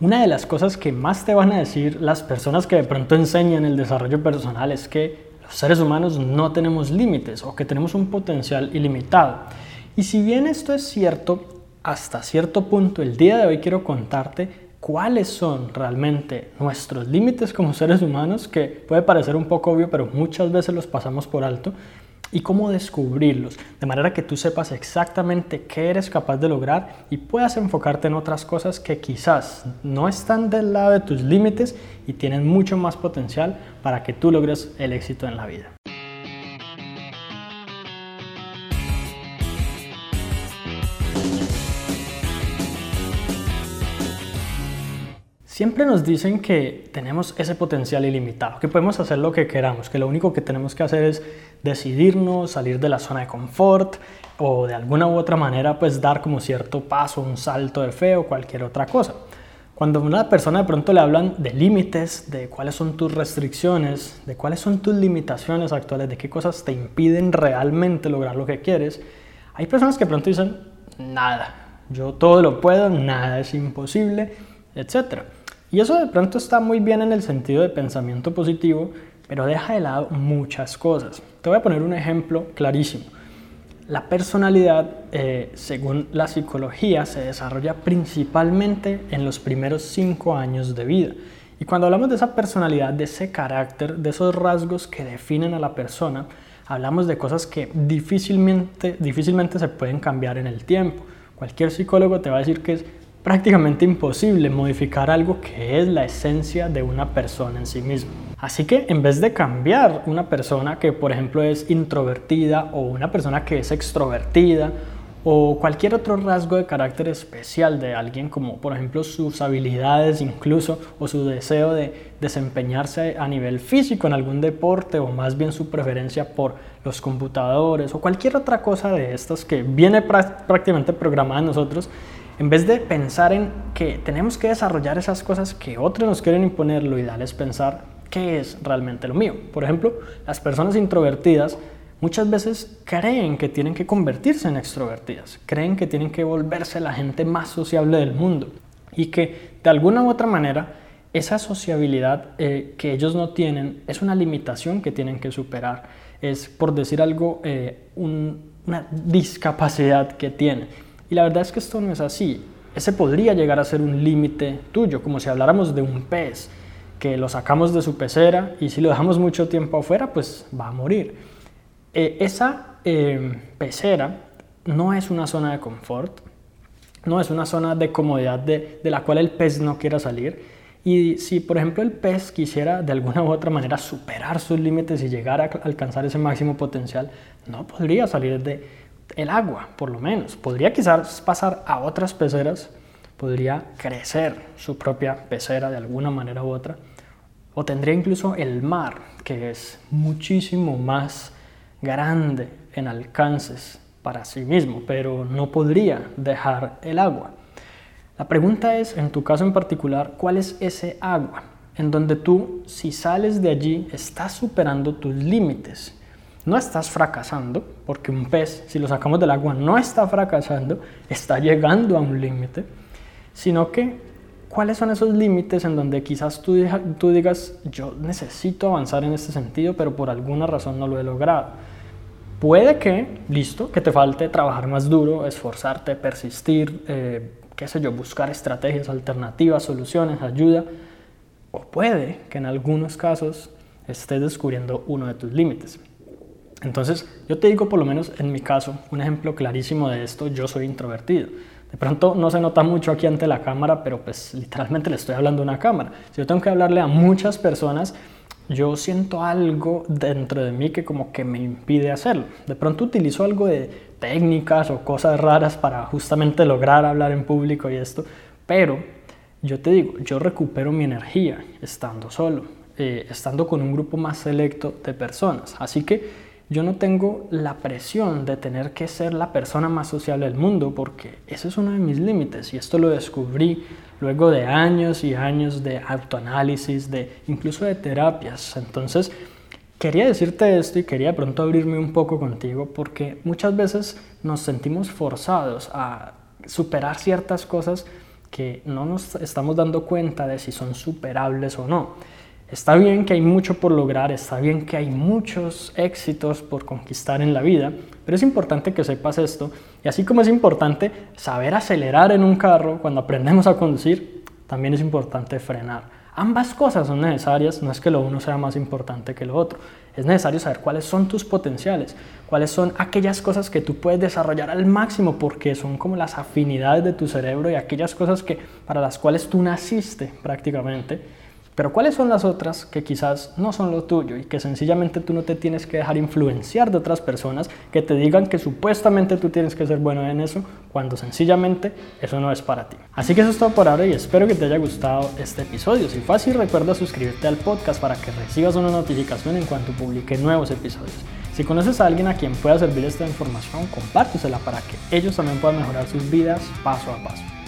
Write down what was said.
Una de las cosas que más te van a decir las personas que de pronto enseñan el desarrollo personal es que los seres humanos no tenemos límites o que tenemos un potencial ilimitado. Y si bien esto es cierto, hasta cierto punto, el día de hoy quiero contarte cuáles son realmente nuestros límites como seres humanos, que puede parecer un poco obvio, pero muchas veces los pasamos por alto, y cómo descubrirlos, de manera que tú sepas exactamente qué eres capaz de lograr y puedas enfocarte en otras cosas que quizás no están del lado de tus límites y tienen mucho más potencial para que tú logres el éxito en la vida. Siempre nos dicen que tenemos ese potencial ilimitado, que podemos hacer lo que queramos, que lo único que tenemos que hacer es decidirnos, salir de la zona de confort o de alguna u otra manera pues dar como cierto paso, un salto de fe o cualquier otra cosa. Cuando a una persona de pronto le hablan de límites, de cuáles son tus restricciones, de cuáles son tus limitaciones actuales, de qué cosas te impiden realmente lograr lo que quieres, hay personas que pronto dicen, nada, yo todo lo puedo, nada es imposible, etcétera. Y eso de pronto está muy bien en el sentido de pensamiento positivo, pero deja de lado muchas cosas. Te voy a poner un ejemplo clarísimo. La personalidad, eh, según la psicología, se desarrolla principalmente en los primeros cinco años de vida. Y cuando hablamos de esa personalidad, de ese carácter, de esos rasgos que definen a la persona, hablamos de cosas que difícilmente, difícilmente se pueden cambiar en el tiempo. Cualquier psicólogo te va a decir que es prácticamente imposible modificar algo que es la esencia de una persona en sí misma. Así que en vez de cambiar una persona que por ejemplo es introvertida o una persona que es extrovertida o cualquier otro rasgo de carácter especial de alguien como por ejemplo sus habilidades incluso o su deseo de desempeñarse a nivel físico en algún deporte o más bien su preferencia por los computadores o cualquier otra cosa de estas que viene prácticamente programada en nosotros en vez de pensar en que tenemos que desarrollar esas cosas que otros nos quieren imponer, lo ideal es pensar qué es realmente lo mío. Por ejemplo, las personas introvertidas muchas veces creen que tienen que convertirse en extrovertidas, creen que tienen que volverse la gente más sociable del mundo y que de alguna u otra manera esa sociabilidad eh, que ellos no tienen es una limitación que tienen que superar, es por decir algo, eh, una discapacidad que tienen. Y la verdad es que esto no es así. Ese podría llegar a ser un límite tuyo, como si habláramos de un pez que lo sacamos de su pecera y si lo dejamos mucho tiempo afuera, pues va a morir. Eh, esa em, pecera no es una zona de confort, no es una zona de comodidad de, de la cual el pez no quiera salir. Y si, por ejemplo, el pez quisiera de alguna u otra manera superar sus límites y llegar a alcanzar ese máximo potencial, no podría salir de, el agua, por lo menos. Podría quizás pasar a otras peceras, podría crecer su propia pecera de alguna manera u otra, o tendría incluso el mar, que es muchísimo más grande en alcances para sí mismo, pero no podría dejar el agua. La pregunta es, en tu caso en particular, ¿cuál es ese agua? En donde tú, si sales de allí, estás superando tus límites no estás fracasando, porque un pez, si lo sacamos del agua, no está fracasando, está llegando a un límite, sino que cuáles son esos límites en donde quizás tú, digas, yo necesito avanzar en este sentido, pero por alguna razón no lo he logrado. Puede que, listo, que te falte trabajar más duro, esforzarte, persistir, eh, qué sé yo, buscar estrategias alternativas, soluciones, ayuda. O puede que en algunos casos estés descubriendo uno de tus límites. Entonces, yo te digo por lo menos en mi caso, un ejemplo clarísimo de esto, yo soy introvertido. De pronto no se nota mucho aquí ante la cámara, pero pues literalmente le estoy hablando a una cámara. Si yo tengo que hablarle a muchas personas, yo siento algo dentro de mí que como que me impide hacerlo. De pronto utilizo algo de técnicas o cosas raras para justamente lograr hablar en público y esto, pero yo te digo, yo recupero mi energía estando solo, eh, estando con un grupo más selecto de personas. Así que yo no tengo la presión de tener que ser la persona más sociable del mundo porque ese es uno de mis límites y esto lo descubrí luego de años y años de autoanálisis, de incluso de terapias. Entonces, quería decirte esto y quería pronto abrirme un poco contigo porque muchas veces nos sentimos forzados a superar ciertas cosas que no nos estamos dando cuenta de si son superables o no. Está bien que hay mucho por lograr, está bien que hay muchos éxitos por conquistar en la vida, pero es importante que sepas esto. Y así como es importante saber acelerar en un carro cuando aprendemos a conducir, también es importante frenar. Ambas cosas son necesarias, no es que lo uno sea más importante que lo otro. Es necesario saber cuáles son tus potenciales, cuáles son aquellas cosas que tú puedes desarrollar al máximo porque son como las afinidades de tu cerebro y aquellas cosas que para las cuales tú naciste prácticamente pero ¿cuáles son las otras que quizás no son lo tuyo y que sencillamente tú no te tienes que dejar influenciar de otras personas que te digan que supuestamente tú tienes que ser bueno en eso cuando sencillamente eso no es para ti? Así que eso es todo por ahora y espero que te haya gustado este episodio. Si fue así, recuerda suscribirte al podcast para que recibas una notificación en cuanto publique nuevos episodios. Si conoces a alguien a quien pueda servir esta información, compártesela para que ellos también puedan mejorar sus vidas paso a paso.